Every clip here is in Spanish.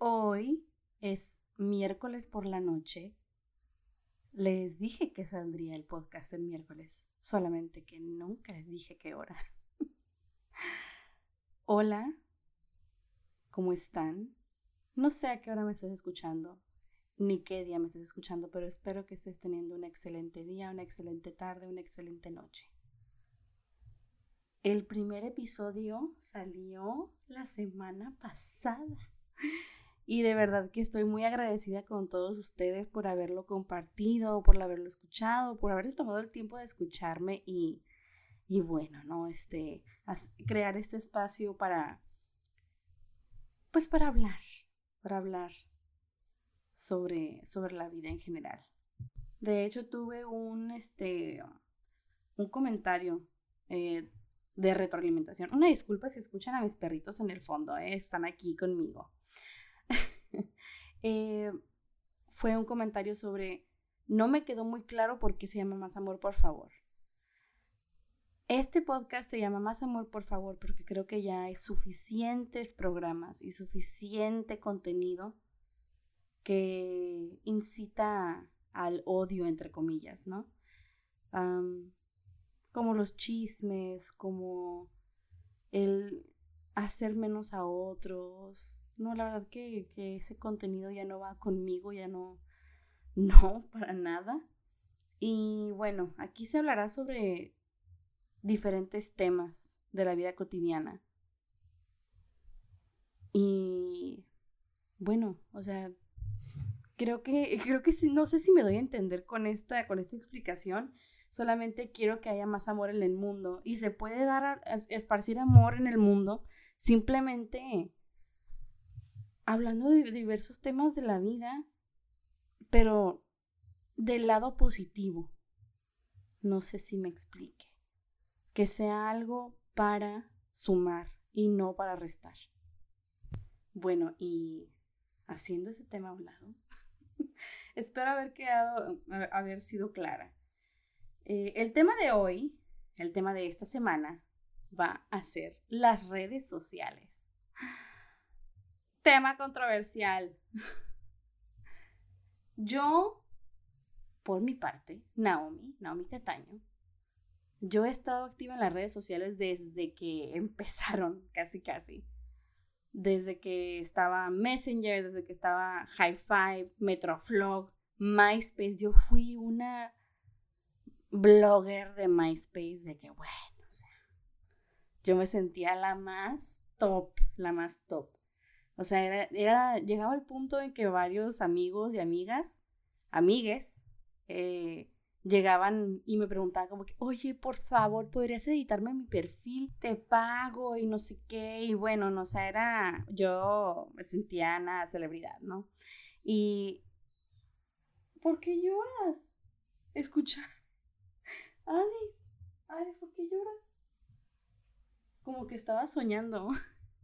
Hoy es miércoles por la noche. Les dije que saldría el podcast el miércoles, solamente que nunca les dije qué hora. Hola, ¿cómo están? No sé a qué hora me estés escuchando, ni qué día me estés escuchando, pero espero que estés teniendo un excelente día, una excelente tarde, una excelente noche. El primer episodio salió la semana pasada. Y de verdad que estoy muy agradecida con todos ustedes por haberlo compartido, por haberlo escuchado, por haberse tomado el tiempo de escucharme y, y bueno, ¿no? Este, crear este espacio para, pues para hablar, para hablar sobre, sobre la vida en general. De hecho, tuve un, este, un comentario eh, de retroalimentación. Una disculpa si escuchan a mis perritos en el fondo, eh, están aquí conmigo. Eh, fue un comentario sobre, no me quedó muy claro por qué se llama Más Amor, por favor. Este podcast se llama Más Amor, por favor, porque creo que ya hay suficientes programas y suficiente contenido que incita al odio, entre comillas, ¿no? como los chismes, como el hacer menos a otros, no, la verdad que, ese contenido ya no va conmigo, ya no, no, para nada. Y bueno, aquí se hablará sobre diferentes temas de la vida cotidiana. Y bueno, o sea, creo que, creo que no sé si me doy a entender con esta, con esta explicación. Solamente quiero que haya más amor en el mundo. Y se puede dar a esparcir amor en el mundo simplemente hablando de diversos temas de la vida, pero del lado positivo. No sé si me explique. Que sea algo para sumar y no para restar. Bueno, y haciendo ese tema hablado, espero haber quedado, haber sido clara. Eh, el tema de hoy, el tema de esta semana, va a ser las redes sociales tema controversial. Yo, por mi parte, Naomi, Naomi Cataño, yo he estado activa en las redes sociales desde que empezaron, casi casi. Desde que estaba Messenger, desde que estaba High Five, Metroflog, MySpace. Yo fui una blogger de MySpace de que, bueno, o sea, yo me sentía la más top, la más top. O sea, era, llegaba el punto en que varios amigos y amigas, amigues, eh, llegaban y me preguntaban como que, oye, por favor, ¿podrías editarme mi perfil? Te pago y no sé qué. Y bueno, no sé, era, yo me sentía una celebridad, ¿no? Y, ¿por qué lloras? Escucha, Alice, Alice, ¿por qué lloras? Como que estaba soñando,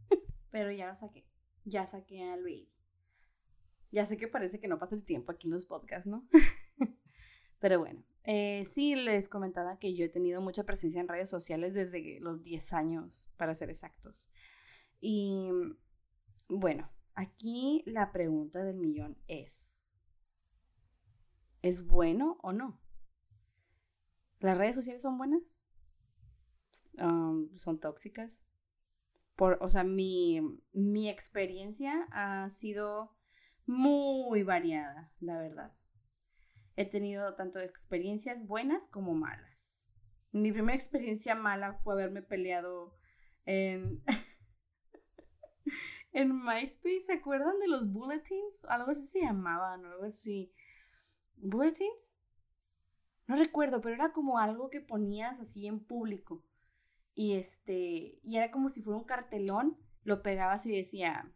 pero ya lo saqué ya saqué al baby. Ya sé que parece que no pasa el tiempo aquí en los podcasts, ¿no? Pero bueno, eh, sí les comentaba que yo he tenido mucha presencia en redes sociales desde los 10 años, para ser exactos. Y bueno, aquí la pregunta del millón es, ¿es bueno o no? ¿Las redes sociales son buenas? Um, ¿Son tóxicas? Por, o sea, mi, mi experiencia ha sido muy variada, la verdad. He tenido tanto experiencias buenas como malas. Mi primera experiencia mala fue haberme peleado en, en MySpace. ¿Se acuerdan de los bulletins? Algo así se llamaban, algo así. ¿Bulletins? No recuerdo, pero era como algo que ponías así en público. Y este, y era como si fuera un cartelón, lo pegabas y decía,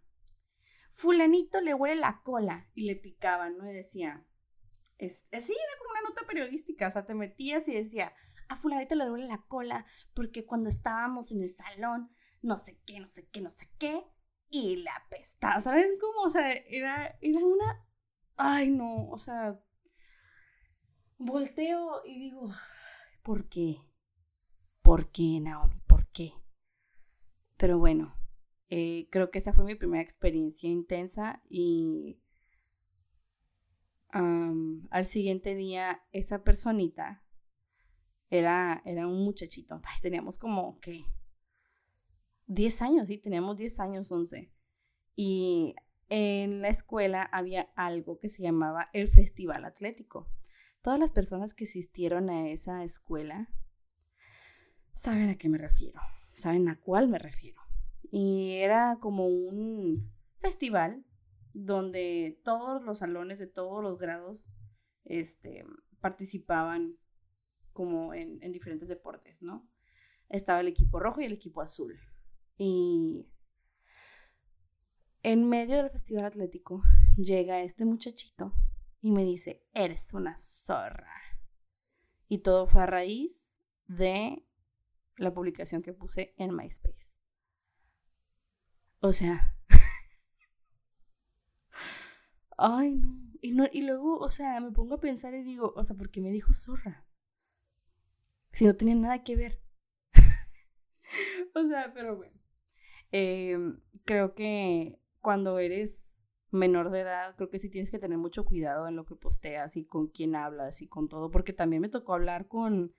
fulanito le huele la cola y le picaban, ¿no? Y decía, es, así era como una nota periodística, o sea, te metías y decía, a fulanito le huele la cola porque cuando estábamos en el salón, no sé qué, no sé qué, no sé qué, y la apestaba, ¿saben cómo? O sea, era, era una, ay no, o sea, volteo y digo, ¿por qué? ¿Por qué, Naomi? ¿Por qué? Pero bueno, Eh, creo que esa fue mi primera experiencia intensa y al siguiente día esa personita era, era un muchachito. teníamos como, ¿qué? 10 años, sí, teníamos 10 años, 11. Y en la escuela había algo que se llamaba el Festival Atlético. Todas las personas que asistieron a esa escuela saben a qué me refiero, saben a cuál me refiero. Y era como un festival donde todos los salones de todos los grados este, participaban como en, en diferentes deportes, ¿no? Estaba el equipo rojo y el equipo azul. Y en medio del festival atlético llega este muchachito y me dice, eres una zorra. Y todo fue a raíz de la publicación que puse en MySpace. O sea, ay no. Y, no. y luego, o sea, me pongo a pensar y digo, o sea, ¿por qué me dijo zorra? Si no tenía nada que ver. o sea, pero bueno. Em, creo que cuando eres menor de edad, creo que sí tienes que tener mucho cuidado en lo que posteas y con quién hablas y con todo, porque también me tocó hablar con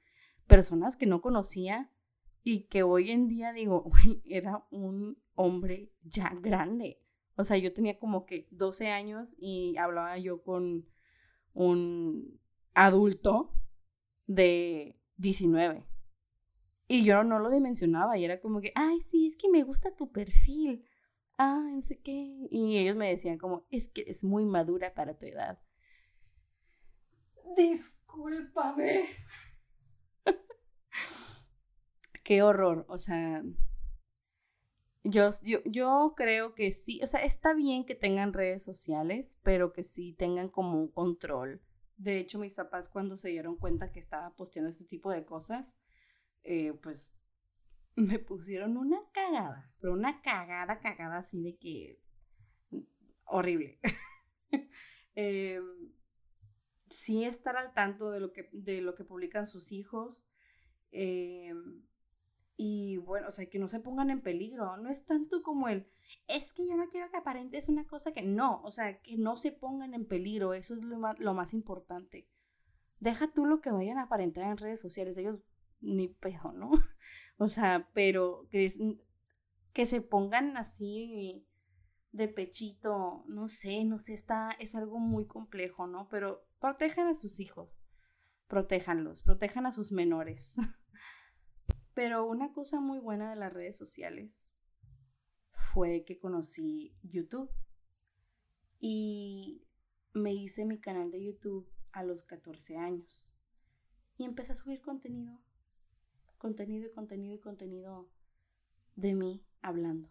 personas que no conocía y que hoy en día digo, uy, era un hombre ya grande. O sea, yo tenía como que 12 años y hablaba yo con un adulto de 19. Y yo no lo dimensionaba y era como que, ay, sí, es que me gusta tu perfil. Ay, no sé qué. Y ellos me decían como, es que es muy madura para tu edad. Discúlpame. qué horror. O sea, yo, yo, yo creo que sí, o sea, está bien que tengan redes sociales, pero que sí tengan como un control. De hecho, mis papás cuando se dieron cuenta que estaba posteando este tipo de cosas, eh, pues me pusieron una cagada, pero una cagada, cagada así de que horrible. eh, sí estar al tanto de lo que, de lo que publican sus hijos. Eh, y bueno, o sea, que no se pongan en peligro. No es tanto como el, es que yo no quiero que aparentes una cosa que no, o sea, que no se pongan en peligro. Eso es lo más, lo más importante. Deja tú lo que vayan a aparentar en redes sociales. Ellos ni pejo, ¿no? O sea, pero que, que se pongan así de pechito, no sé, no sé, está, es algo muy complejo, ¿no? Pero protejan a sus hijos, protéjanlos, protejan a sus menores. Pero una cosa muy buena de las redes sociales fue que conocí YouTube y me hice mi canal de YouTube a los 14 años y empecé a subir contenido contenido y contenido y contenido de mí hablando.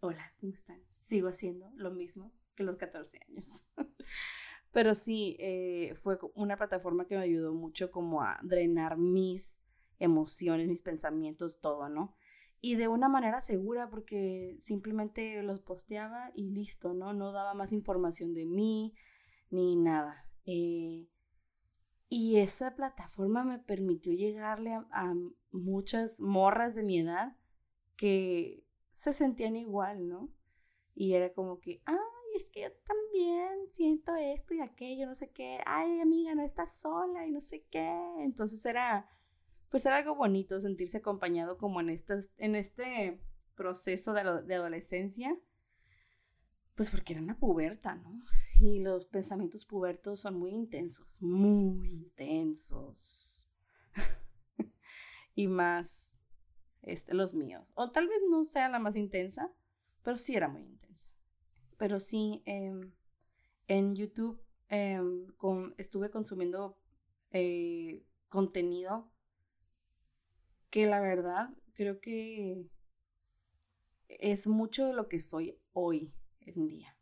Hola, ¿cómo están? Sigo haciendo lo mismo que los 14 años. Pero sí, eh, fue una plataforma que me ayudó mucho como a drenar mis emociones, mis pensamientos, todo, ¿no? Y de una manera segura porque simplemente los posteaba y listo, ¿no? No daba más información de mí ni nada. Eh, y esa plataforma me permitió llegarle a, muchas morras de mi edad que se sentían igual, ¿no? Y era como que, ay, es que yo también siento esto y aquello, no sé qué, ay, amiga, no estás sola y no sé qué. Entonces era, pues era algo bonito sentirse acompañado como en, estas, en este proceso de, adolescencia pues porque era una puberta, ¿no? Y los pensamientos pubertos son muy intensos, muy intensos. y más este, los míos. O tal vez no sea la más intensa, pero sí era muy intensa. Pero sí, em, en YouTube em, estuve consumiendo eh, contenido que la verdad creo que es mucho de lo que soy hoy en día.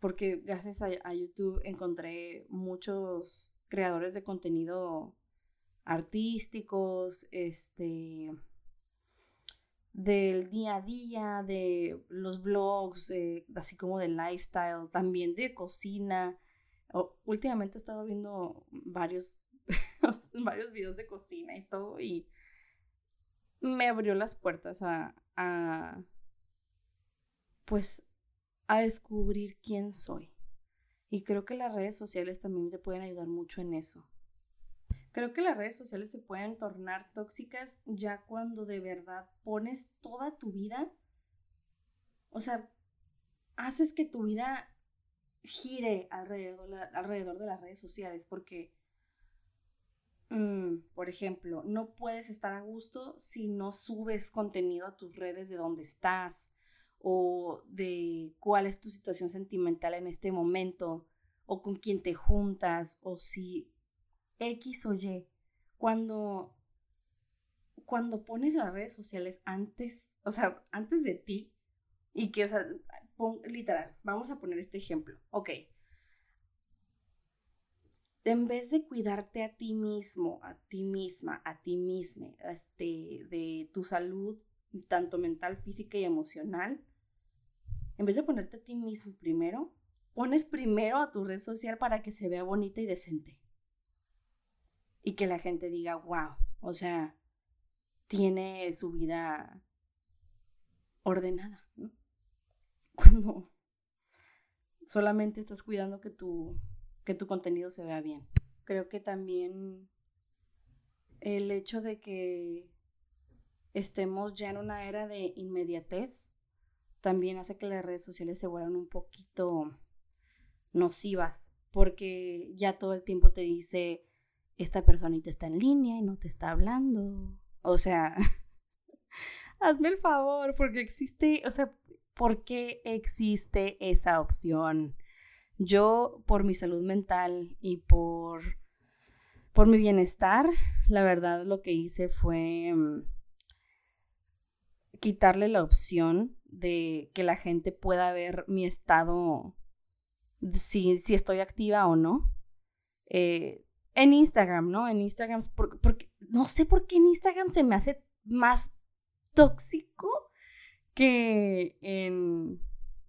Porque gracias a, YouTube encontré muchos creadores de contenido artísticos, este, del día a día, de los blogs, así como de lifestyle, también de cocina. últimamente he estado viendo varios, varios videos de cocina y todo y me abrió las puertas a, pues, a descubrir quién soy. Y creo que las redes sociales también te pueden ayudar mucho en eso. Creo que las redes sociales se pueden tornar tóxicas ya cuando de verdad pones toda tu vida, o sea, haces que tu vida gire alrededor, alrededor de las redes sociales, porque, mm, por ejemplo, no puedes estar a gusto si no subes contenido a tus redes de dónde estás o de cuál es tu situación sentimental en este momento o con quién te juntas o si X o Y. Cuando cuando pones las redes sociales antes, o sea, antes de ti y que, o sea, literal, vamos a poner este ejemplo. Ok. En vez de cuidarte a ti mismo, a ti misma, a ti misma, este, de tu salud, tanto mental, física y emocional, en vez de ponerte a ti mismo primero, pones primero a tu red social para que se vea bonita y decente. Y que la gente diga, wow, o sea, tiene su vida ordenada, ¿no? cuando solamente estás cuidando que tu, que tu contenido se vea bien. Creo que también el hecho de que estemos ya en una era de inmediatez también hace que las redes sociales se vuelvan un poquito nocivas, porque ya todo el tiempo te dice, esta personita está en línea y no te está hablando. O sea, hazme el favor, porque existe, o sea, ¿por qué existe esa opción? Yo, por mi salud mental y por, por mi bienestar, la verdad lo que hice fue mm, quitarle la opción de que la gente pueda ver mi estado, si, si estoy activa o no. Eh, en Instagram, ¿no? En Instagram, porque, no sé por qué en Instagram se me hace más tóxico que en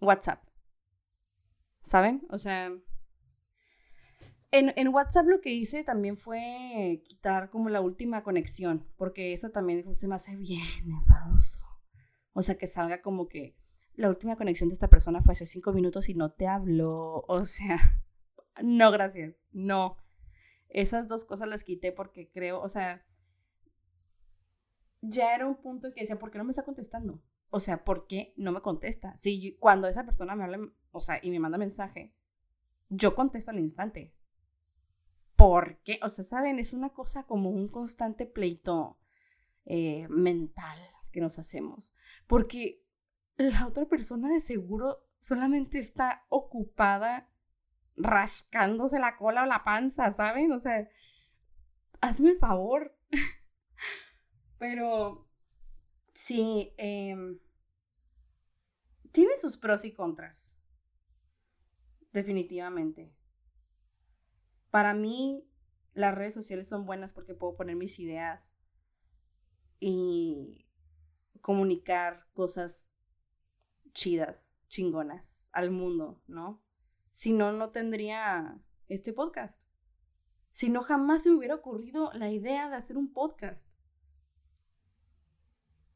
WhatsApp. ¿Saben? O sea, en, en, WhatsApp lo que hice también fue quitar como la última conexión, porque eso también se me hace bien enfadoso. O sea, que salga como que la última conexión de esta persona fue hace cinco minutos y no te habló. O sea, no, gracias. No. Esas dos cosas las quité porque creo, o sea, ya era un punto en que decía, ¿por qué no me está contestando? O sea, ¿por qué no me contesta? Si cuando esa persona me habla, o sea, y me manda mensaje, yo contesto al instante. ¿Por qué? O sea, ¿saben? Es una cosa como un constante pleito eh, mental que nos hacemos. Porque la otra persona de seguro solamente está ocupada rascándose la cola o la panza, ¿saben? O sea, hazme el favor. Pero Sí, em, tiene sus pros y contras. Definitivamente. Para mí, las redes sociales son buenas porque puedo poner mis ideas y comunicar cosas chidas, chingonas al mundo, ¿no? Si no, no tendría este podcast. Si no, jamás se me hubiera ocurrido la idea de hacer un podcast.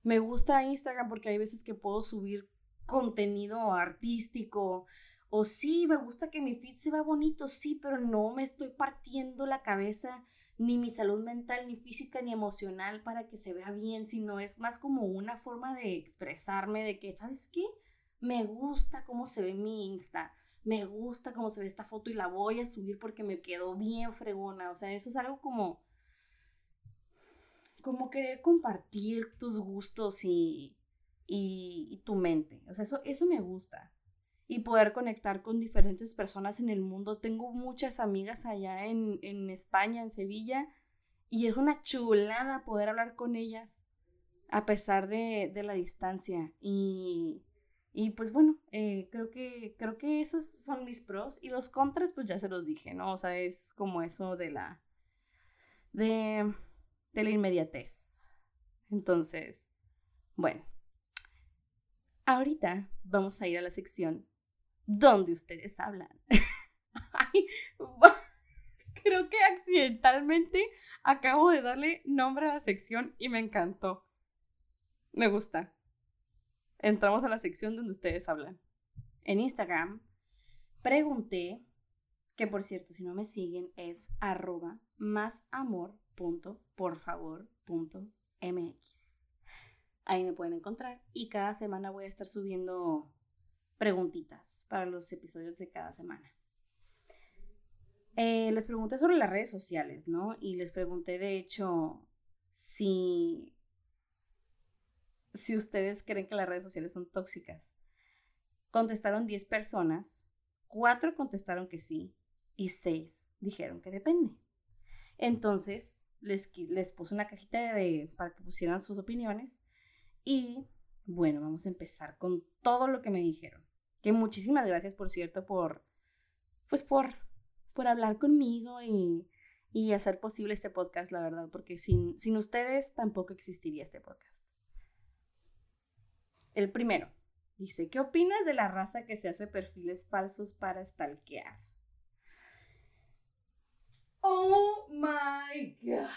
Me gusta Instagram porque hay veces que puedo subir contenido artístico. O sí, me gusta que mi feed se vea bonito, sí, pero no me estoy partiendo la cabeza ni mi salud mental, ni física, ni emocional para que se vea bien, sino es más como una forma de expresarme de que, ¿sabes qué? Me gusta cómo se ve mi Insta, me gusta cómo se ve esta foto y la voy a subir porque me quedó bien fregona, o sea, eso es algo como como querer compartir tus gustos y, y, tu mente. O sea, eso, eso me gusta. Y poder conectar con diferentes personas en el mundo. Tengo muchas amigas allá en, en España, en Sevilla, y es una chulada poder hablar con ellas a pesar de, de la distancia. Y, y pues bueno, eh, creo, que, creo que esos son mis pros. Y los contras, pues ya se los dije, ¿no? O sea, es como eso de la... de de la inmediatez. Entonces, bueno, ahorita vamos a ir a la sección donde ustedes hablan. creo que accidentalmente acabo de darle nombre a la sección y me encantó. Me gusta. entramos a la sección donde ustedes hablan. En Instagram pregunté, que por cierto, si no me siguen, es arroba másamor.porfavor.mx. Ahí me pueden encontrar y cada semana voy a estar subiendo preguntitas para los episodios de cada semana. Eh, les pregunté sobre las redes sociales, ¿no? Y les pregunté, de hecho, si, si ustedes creen que las redes sociales son tóxicas. Contestaron 10 personas, 4 contestaron que sí y 6 dijeron que depende. Entonces, les, les puse una cajita de, para que pusieran sus opiniones y bueno, vamos a empezar con todo lo que me dijeron. Que muchísimas gracias, por cierto, por, pues por, por hablar conmigo y, y hacer posible este podcast, la verdad, porque sin, sin ustedes tampoco existiría este podcast. El primero dice, ¿qué opinas de la raza que se hace perfiles falsos para stalkear? Oh my god.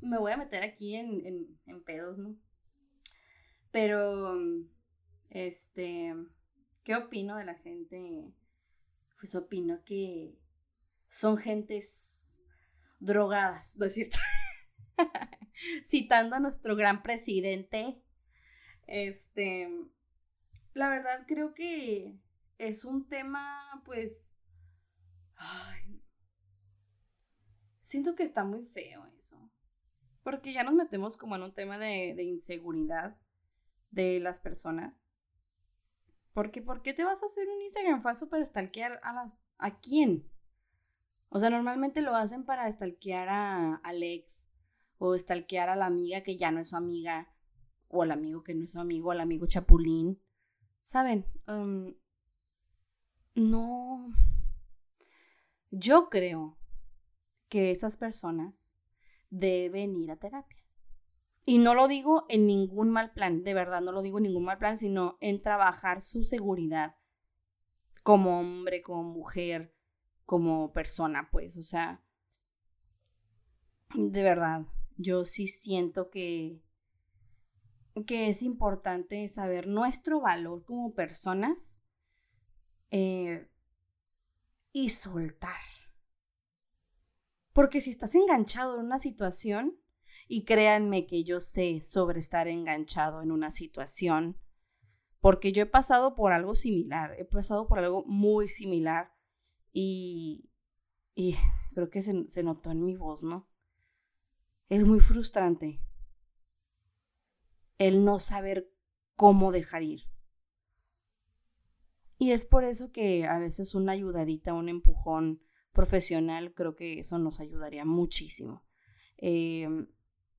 Me voy a meter aquí en, en, en pedos, ¿no? Pero, este, ¿qué opino de la gente? Pues opino que son gentes drogadas, ¿no es cierto? Citando a nuestro gran presidente, este, la verdad creo que es un tema, pues, ay, siento que está muy feo eso, porque ya nos metemos como en un tema de, de inseguridad de las personas. Porque, ¿por qué te vas a hacer un Instagram falso para stalkear a las... ¿A quién? O sea, normalmente lo hacen para stalkear a Alex o stalkear a la amiga que ya no es su amiga o al amigo que no es su amigo, al amigo chapulín. ¿Saben? Um, no. Yo creo que esas personas deben ir a terapia. Y no lo digo en ningún mal plan, de verdad, no lo digo en ningún mal plan, sino en trabajar su seguridad como hombre, como mujer, como persona, pues, o sea, de verdad, yo sí siento que, que es importante saber nuestro valor como personas eh, y soltar. Porque si estás enganchado en una situación, y créanme que yo sé sobre estar enganchado en una situación, porque yo he pasado por algo similar, he pasado por algo muy similar y, y creo que se, se notó en mi voz, ¿no? Es muy frustrante el no saber cómo dejar ir. Y es por eso que a veces una ayudadita, un empujón profesional, creo que eso nos ayudaría muchísimo. Eh,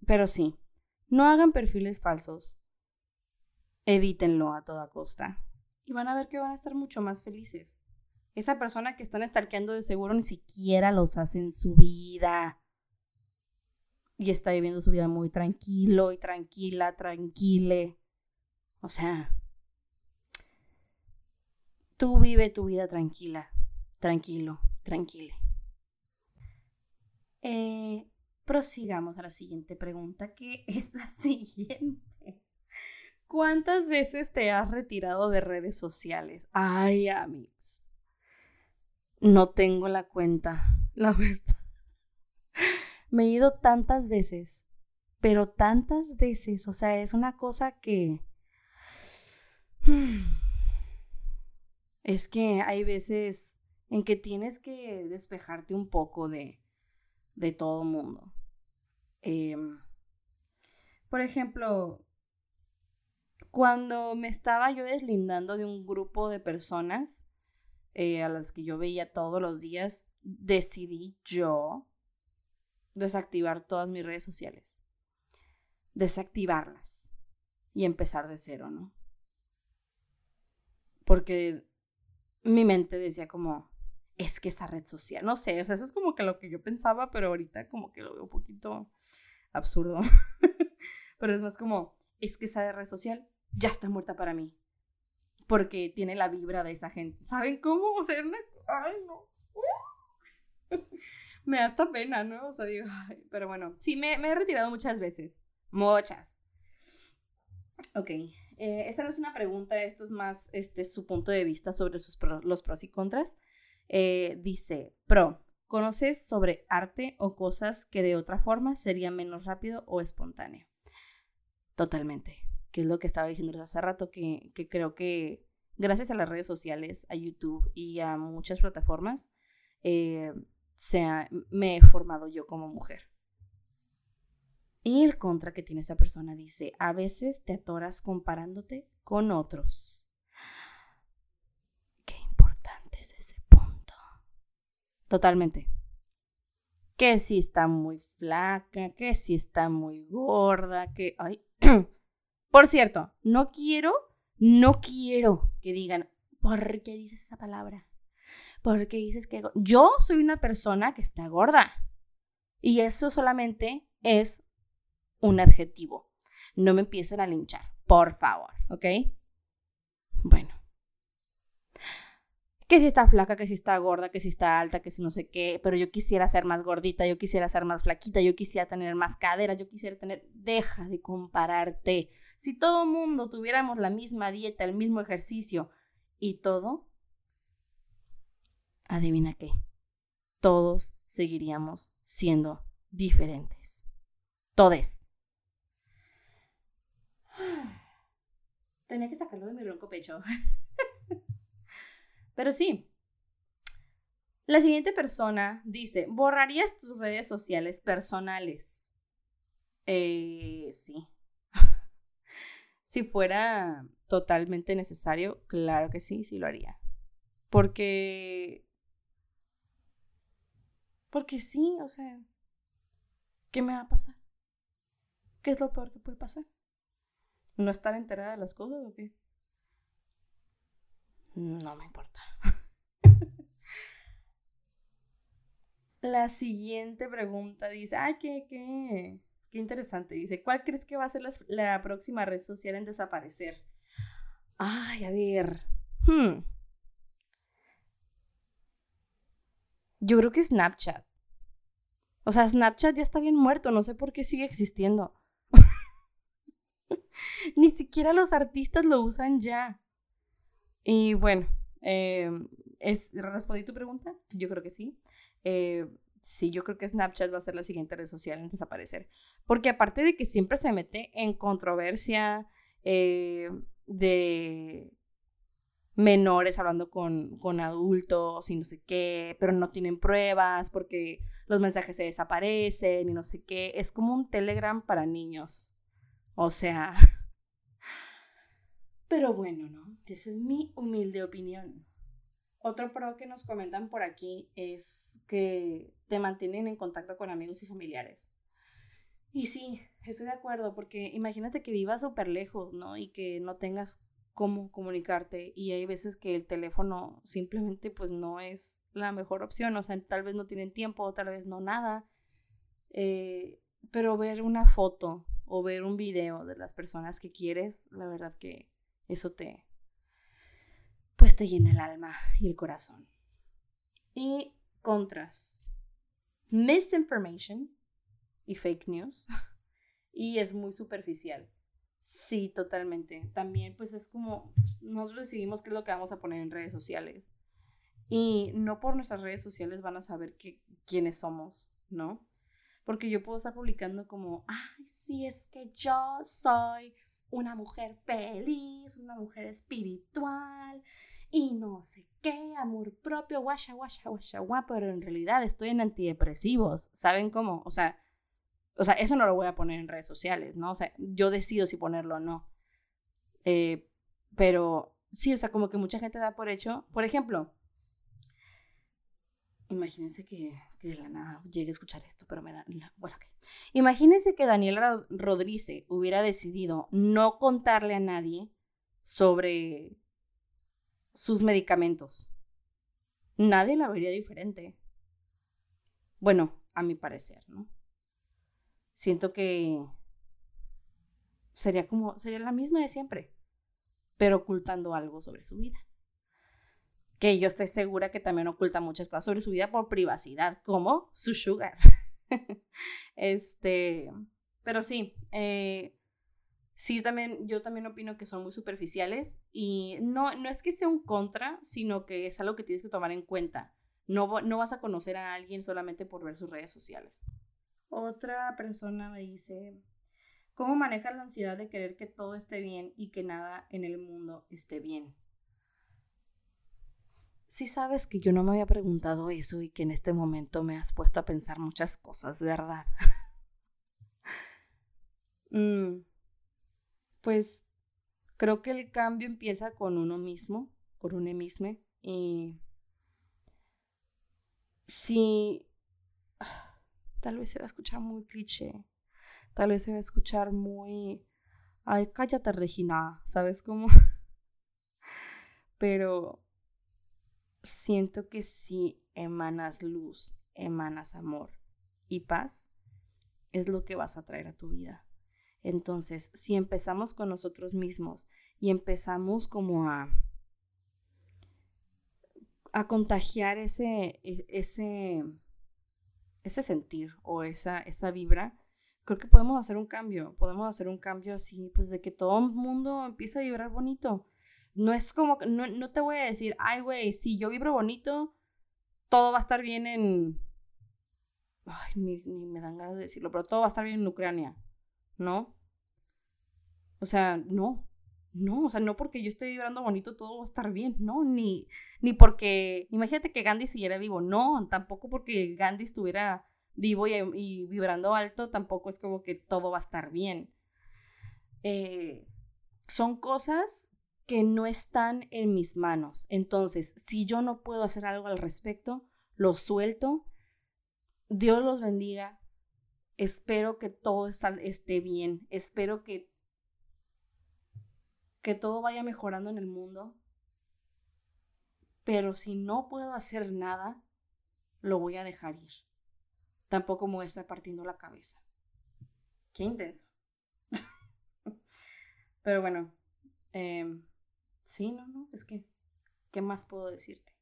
pero sí, no hagan perfiles falsos. Evítenlo a toda costa. Y van a ver que van a estar mucho más felices. Esa persona que están estalqueando de seguro ni siquiera los hace en su vida. Y está viviendo su vida muy tranquilo y tranquila, tranquile. O sea, tú vive tu vida tranquila, tranquilo, tranquile. Eh, prosigamos a la siguiente pregunta, que es la siguiente. ¿Cuántas veces te has retirado de redes sociales? Ay, amigos. No tengo la cuenta, la verdad. Me he ido tantas veces, pero tantas veces, o sea, es una cosa que... Es que hay veces en que tienes que despejarte un poco de, de todo mundo. Em, por ejemplo, cuando me estaba yo deslindando de un grupo de personas eh, a las que yo veía todos los días, decidí yo desactivar todas mis redes sociales. Desactivarlas y empezar de cero, ¿no? Porque mi mente decía como, es que esa red social, no sé, o sea, eso es como que lo que yo pensaba, pero ahorita como que lo veo un poquito absurdo. pero es más como, es que esa red social ya está muerta para mí. Porque tiene la vibra de esa gente. ¿Saben cómo? O sea, una... Ay, no. me da hasta pena, ¿no? O sea, digo, pero bueno, sí, me, me he retirado muchas veces. Muchas. Ok. eh, esta no es una pregunta, esto es más este, su punto de vista sobre sus los pros y contras. Eh, dice, pro, ¿conoces sobre arte o cosas que de otra forma sería menos rápido o espontáneo? Totalmente, que es lo que estaba diciendo hace rato, que, que creo que gracias a las redes sociales, a YouTube y a muchas plataformas, eh, me he formado yo como mujer. Y el contra que tiene esta persona dice, a veces te atoras comparándote con otros. Qué importante es ese. Totalmente. Que si está muy flaca, que si está muy gorda, que... Ay. Por cierto, no quiero, no quiero que digan, ¿por qué dices esa palabra? ¿Por qué dices que... Yo soy una persona que está gorda. Y eso solamente es un adjetivo. No me empiecen a linchar, por favor, ¿ok? Bueno. Que si está flaca, que si está gorda, que si está alta, que si no sé qué, pero yo quisiera ser más gordita, yo quisiera ser más flaquita, yo quisiera tener más cadera, yo quisiera tener... Deja de compararte. Si todo mundo tuviéramos la misma dieta, el mismo ejercicio y todo, adivina qué, todos seguiríamos siendo diferentes. Todes. Tenía que sacarlo de mi ronco pecho. Pero sí. La siguiente persona dice, ¿borrarías tus redes sociales personales? Eh, sí. si fuera totalmente necesario, claro que sí, sí lo haría. Porque... Porque sí, o sea, ¿qué me va a pasar? ¿Qué es lo peor que puede pasar? ¿No estar enterada de las cosas o qué? No me importa. La siguiente pregunta dice, ay, qué, qué, qué interesante. Dice, ¿cuál crees que va a ser la, próxima red social en desaparecer? Ay, a ver. Hmm. Yo creo que Snapchat. O sea, Snapchat ya está bien muerto, no sé por qué sigue existiendo. Ni siquiera los artistas lo usan ya. Y bueno, eh, ¿es, ¿respondí tu pregunta? Yo creo que sí. Eh, sí, yo creo que Snapchat va a ser la siguiente red social en desaparecer. Porque aparte de que siempre se mete en controversia eh, de menores hablando con, con, adultos y no sé qué, pero no tienen pruebas porque los mensajes se desaparecen y no sé qué. Es como un Telegram para niños. O sea, pero bueno, ¿no? Esa es mi humilde opinión. Otro pro que nos comentan por aquí es que te mantienen en contacto con amigos y familiares. Y sí, estoy de acuerdo, porque imagínate que vivas súper lejos, ¿no? Y que no tengas cómo comunicarte y hay veces que el teléfono simplemente pues no es la mejor opción, o sea, tal vez no tienen tiempo, tal vez no nada, eh, pero ver una foto o ver un video de las personas que quieres, la verdad que eso te, pues te llena el alma y el corazón. Y contras. Misinformation y fake news. y es muy superficial. Sí, totalmente. También pues es como, nosotros decidimos qué es lo que vamos a poner en redes sociales. Y no por nuestras redes sociales van a saber quiénes somos, ¿no? Porque yo puedo estar publicando como, ay, sí, es que yo soy una mujer feliz, una mujer espiritual y no sé qué, amor propio, guasha, guasha, guasha, guasha, pero en realidad estoy en antidepresivos, ¿saben cómo? O sea, o sea, eso no lo voy a poner en redes sociales, ¿no? O sea, yo decido si ponerlo o no. Eh, pero sí, o sea, como que mucha gente da por hecho, por ejemplo, Imagínense que, de la nada llegue a escuchar esto, pero me da... Bueno, ok. Imagínense que Daniela Rodríguez hubiera decidido no contarle a nadie sobre sus medicamentos. Nadie la vería diferente. Bueno, a mi parecer, ¿no? Siento que sería como, sería la misma de siempre, pero ocultando algo sobre su vida que yo estoy segura que también oculta muchas cosas sobre su vida por privacidad, como su sugar. este, pero sí, eh, sí, también, yo también opino que son muy superficiales y no, no es que sea un contra, sino que es algo que tienes que tomar en cuenta. No, no vas a conocer a alguien solamente por ver sus redes sociales. Otra persona me dice, ¿cómo manejas la ansiedad de querer que todo esté bien y que nada en el mundo esté bien? Sí sabes que yo no me había preguntado eso y que en este momento me has puesto a pensar muchas cosas, ¿verdad? mm, pues creo que el cambio empieza con uno mismo, con uno mismo. Y si tal vez se va a escuchar muy cliché, tal vez se va a escuchar muy, ay, cállate Regina, ¿sabes cómo? Pero siento que si emanas luz, emanas amor y paz, es lo que vas a traer a tu vida. Entonces, si empezamos con nosotros mismos y empezamos como a, a contagiar ese, e, ese, ese sentir o esa, esa vibra, creo que podemos hacer un cambio. Podemos hacer un cambio así, pues de que todo el mundo empiece a vibrar bonito. No es como, no, no te voy a decir, ay, güey, si yo vibro bonito, todo va a estar bien en... Ay, ni, ni me dan ganas de decirlo, pero todo va a estar bien en Ucrania. ¿no? O sea, no, no, o sea, no porque yo esté vibrando bonito todo va a estar bien, no, ni, ni porque, imagínate que Gandhi siguiera vivo, no, tampoco porque Gandhi estuviera vivo y, vibrando alto, tampoco es como que todo va a estar bien. Eh, son cosas que no están en mis manos. Entonces, si yo no puedo hacer algo al respecto, lo suelto. Dios los bendiga. Espero que todo esté bien. Espero que, que todo vaya mejorando en el mundo. Pero si no puedo hacer nada, lo voy a dejar ir. Tampoco me voy a estar partiendo la cabeza. Qué intenso. Pero bueno, em, sí, no, no, es que, ¿qué más puedo decirte?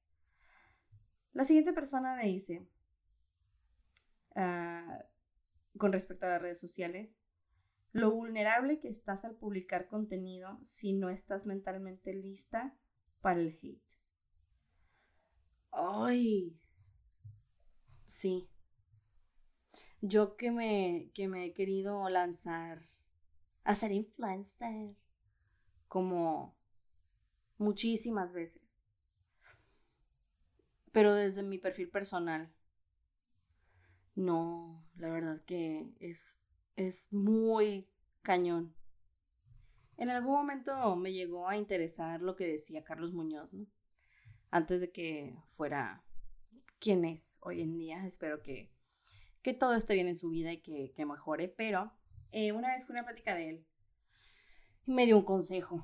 La siguiente persona me dice, uh, con respecto a las redes sociales, lo vulnerable que estás al publicar contenido si no estás mentalmente lista para el hate. Ay, sí. Yo que me, que me he querido lanzar a ser influencer como muchísimas veces. Pero desde mi perfil personal, no, la verdad que es, es muy cañón. En algún momento me llegó a interesar lo que decía Carlos Muñoz. Antes de que fuera quien es hoy en día. Espero que, que todo esté bien en su vida y que, que mejore. Pero eh, una vez fue una plática de él y me dio un consejo.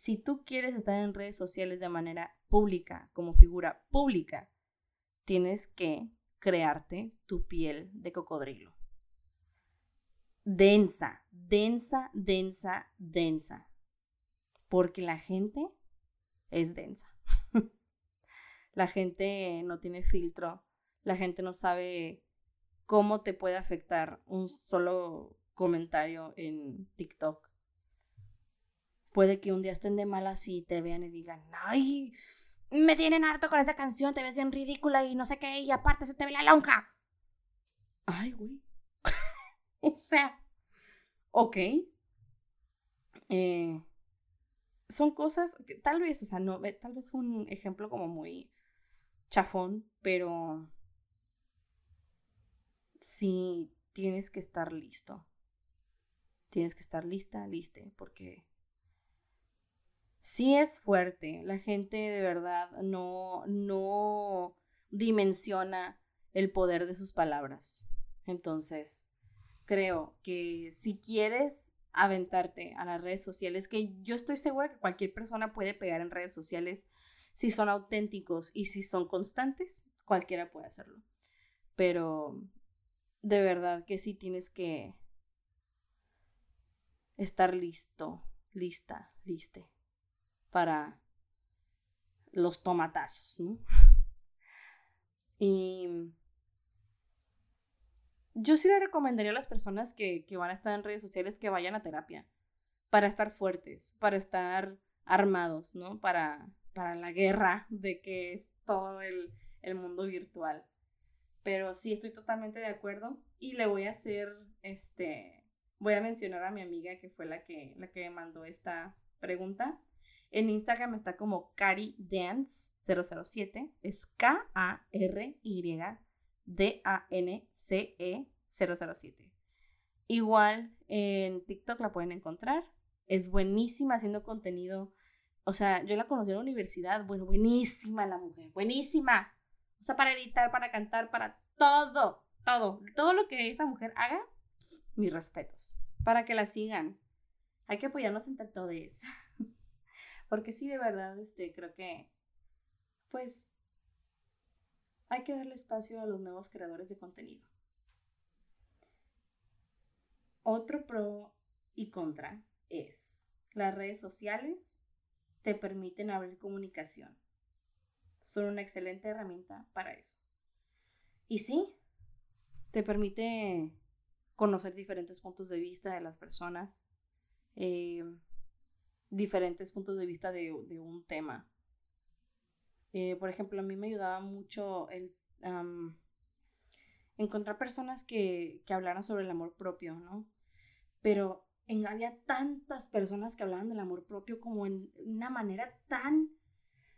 Si tú quieres estar en redes sociales de manera pública, como figura pública, tienes que crearte tu piel de cocodrilo. Densa, densa, densa, densa. Porque la gente es densa. la gente no tiene filtro. La gente no sabe cómo te puede afectar un solo comentario en TikTok. Puede que un día estén de malas y te vean y digan, ay, me tienen harto con esa canción, te ves bien ridícula y no sé qué, y aparte se te ve la lonja. Ay, güey. o sea, ok. Eh, son cosas que tal vez, o sea, no, tal vez un ejemplo como muy chafón, pero sí tienes que estar listo. Tienes que estar lista, liste, porque sí es fuerte. La gente de verdad no, no dimensiona el poder de sus palabras. Entonces, creo que si quieres aventarte a las redes sociales, que yo estoy segura que cualquier persona puede pegar en redes sociales si son auténticos y si son constantes, cualquiera puede hacerlo. Pero de verdad que sí tienes que estar listo, lista, liste para los tomatazos, ¿no? Y yo sí le recomendaría a las personas que, que van a estar en redes sociales que vayan a terapia para estar fuertes, para estar armados, ¿no? Para, para la guerra de que es todo el, el mundo virtual. Pero sí, estoy totalmente de acuerdo y le voy a hacer, este, voy a mencionar a mi amiga que fue la que, la que me mandó esta pregunta. En Instagram está como CariDance007, es K-A-R-Y-D-A-N-C-E 007. Igual en TikTok la pueden encontrar. Es buenísima haciendo contenido. O sea, yo la conocí en la universidad. Bueno, buenísima la mujer. Buenísima. O sea, para editar, para cantar, para todo. Todo. Todo lo que esa mujer haga, mis respetos. Para que la sigan. Hay que apoyarnos entre todos. Porque sí, de verdad, este, creo que, pues, hay que darle espacio a los nuevos creadores de contenido. Otro pro y contra es las redes sociales te permiten abrir comunicación. Son una excelente herramienta para eso. Y sí, te permite conocer diferentes puntos de vista de las personas, eh, diferentes puntos de vista de, un tema. Eh, por ejemplo, a mí me ayudaba mucho el encontrar personas que, que hablaran sobre el amor propio, ¿no? Pero había tantas personas que hablaban del amor propio como en una manera tan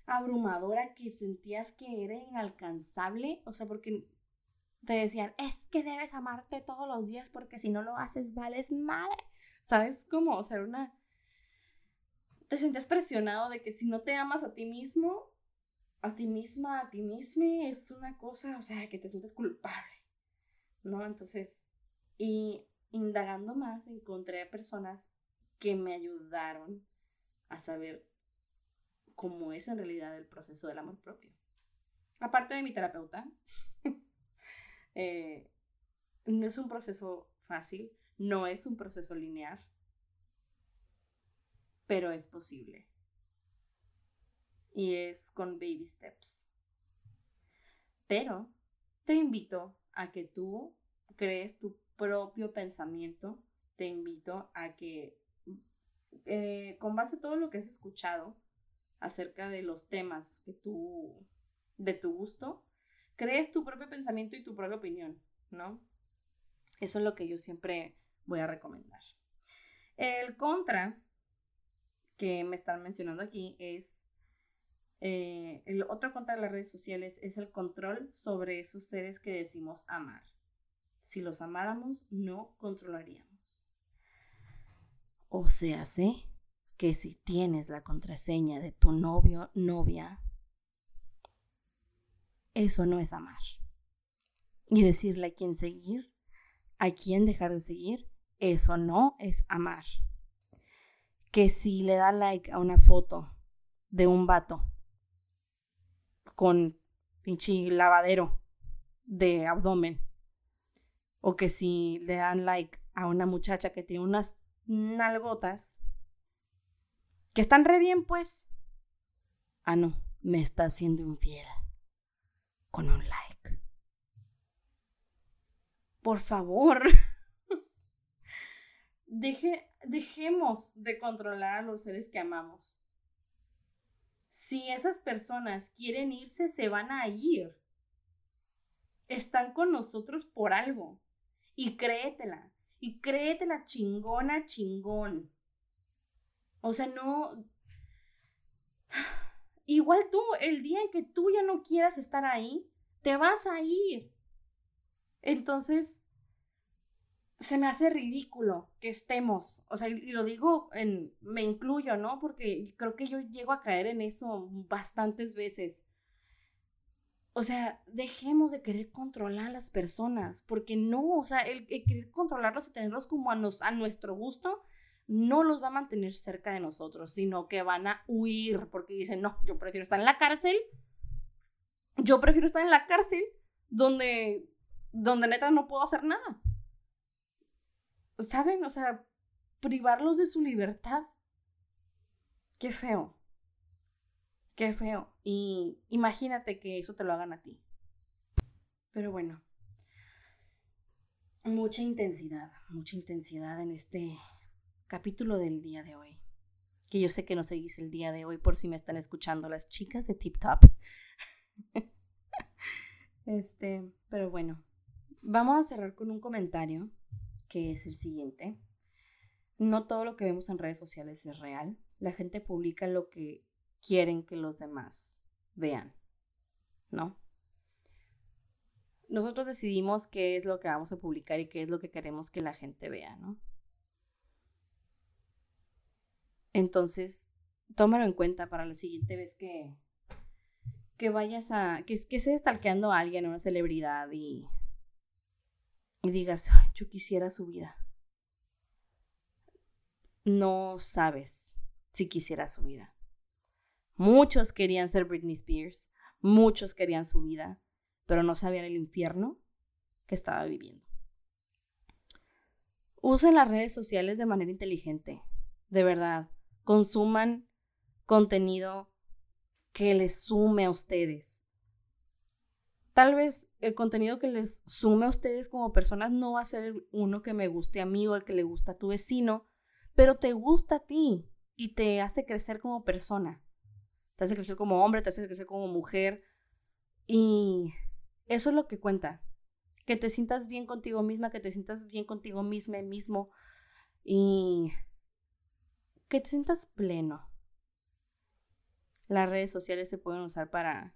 abrumadora que sentías que era inalcanzable, o sea, porque te decían, es que debes amarte todos los días porque si no lo haces, vales madre. ¿Sabes cómo? O sea, una... Te sentías presionado de que si no te amas a ti mismo, a ti misma, a ti misma, es una cosa, o sea, que te sientes culpable, ¿no? Entonces, y indagando más, encontré personas que me ayudaron a saber cómo es en realidad el proceso del amor propio. Aparte de mi terapeuta, eh, no es un proceso fácil, no es un proceso lineal, pero es posible. Y es con baby steps. Pero te invito a que tú crees tu propio pensamiento, te invito a que eh, con base a todo lo que has escuchado acerca de los temas que tú, de tu gusto, crees tu propio pensamiento y tu propia opinión, ¿no? Eso es lo que yo siempre voy a recomendar. El contra que me están mencionando aquí es, eh, el otro contra las redes sociales es el control sobre esos seres que decimos amar. Si los amáramos, no controlaríamos. O sea, sé que si tienes la contraseña de tu novio, novia, eso no es amar. Y decirle a quién seguir, a quién dejar de seguir, eso no es amar. Que si le da like a una foto de un vato con pinche lavadero de abdomen o que si le dan like a una muchacha que tiene unas nalgotas que están re bien, pues. Ah, no, me está haciendo infiel. Con un like. Por favor. Deje, dejemos de controlar a los seres que amamos. Si esas personas quieren irse, se van a ir. Están con nosotros por algo. Y créetela. Y créetela chingona, chingón. O sea, no... Igual tú, el día en que tú ya no quieras estar ahí, te vas a ir. Entonces, se me hace ridículo que estemos, o sea, y lo digo en, me incluyo, ¿no? Porque creo que yo llego a caer en eso bastantes veces. O sea, dejemos de querer controlar a las personas, porque no, o sea, el, querer controlarlos y tenerlos como a, nos, a nuestro gusto, no los va a mantener cerca de nosotros, sino que van a huir, porque dicen, no, yo prefiero estar en la cárcel, yo prefiero estar en la cárcel donde, donde neta no puedo hacer nada. ¿Saben? O sea, privarlos de su libertad. Qué feo. Qué feo. Y imagínate que eso te lo hagan a ti. Pero bueno. mucha intensidad, mucha intensidad en este capítulo del día de hoy. Que yo sé que no seguís el día de hoy por si me están escuchando las chicas de Tip Top. este, pero bueno, vamos a cerrar con un comentario que es el siguiente. No todo lo que vemos en redes sociales es real. La gente publica lo que quieren que los demás vean, ¿no? nosotros decidimos qué es lo que vamos a publicar y qué es lo que queremos que la gente vea, ¿no? Entonces, tómalo en cuenta para la siguiente vez que, que vayas a, que, que estés stalkeando a alguien, a una celebridad y, y digas, yo quisiera su vida. No sabes si quisiera su vida. Muchos querían ser Britney Spears, muchos querían su vida, pero no sabían el infierno que estaba viviendo. Usen las redes sociales de manera inteligente, de verdad. Consuman contenido que les sume a ustedes. Tal vez el contenido que les sume a ustedes como personas no va a ser uno que me guste a mí o el que le gusta a tu vecino, pero te gusta a ti y te hace crecer como persona. Te hace crecer como hombre, te hace crecer como mujer. Y eso es lo que cuenta. Que te sientas bien contigo misma, que te sientas bien contigo misma, mismo y que te sientas pleno. Las redes sociales se pueden usar para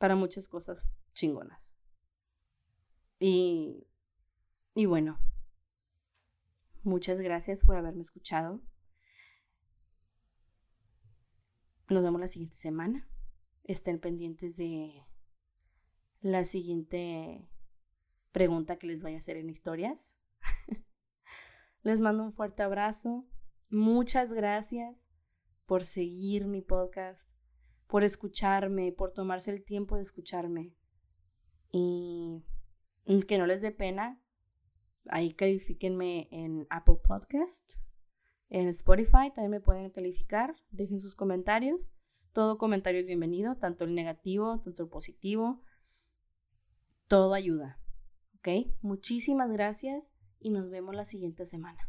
para muchas cosas chingonas. Y y bueno, muchas gracias por haberme escuchado. Nos vemos la siguiente semana. Estén pendientes de la siguiente pregunta que les vaya a hacer en historias. les mando un fuerte abrazo. Muchas gracias por seguir mi podcast, por escucharme, por tomarse el tiempo de escucharme. Y que no les dé pena, ahí califíquenme en Apple Podcast, en Spotify también me pueden calificar, dejen sus comentarios. Todo comentario es bienvenido, tanto el negativo, tanto el positivo todo ayuda. ¿Ok? Muchísimas gracias y nos vemos la siguiente semana.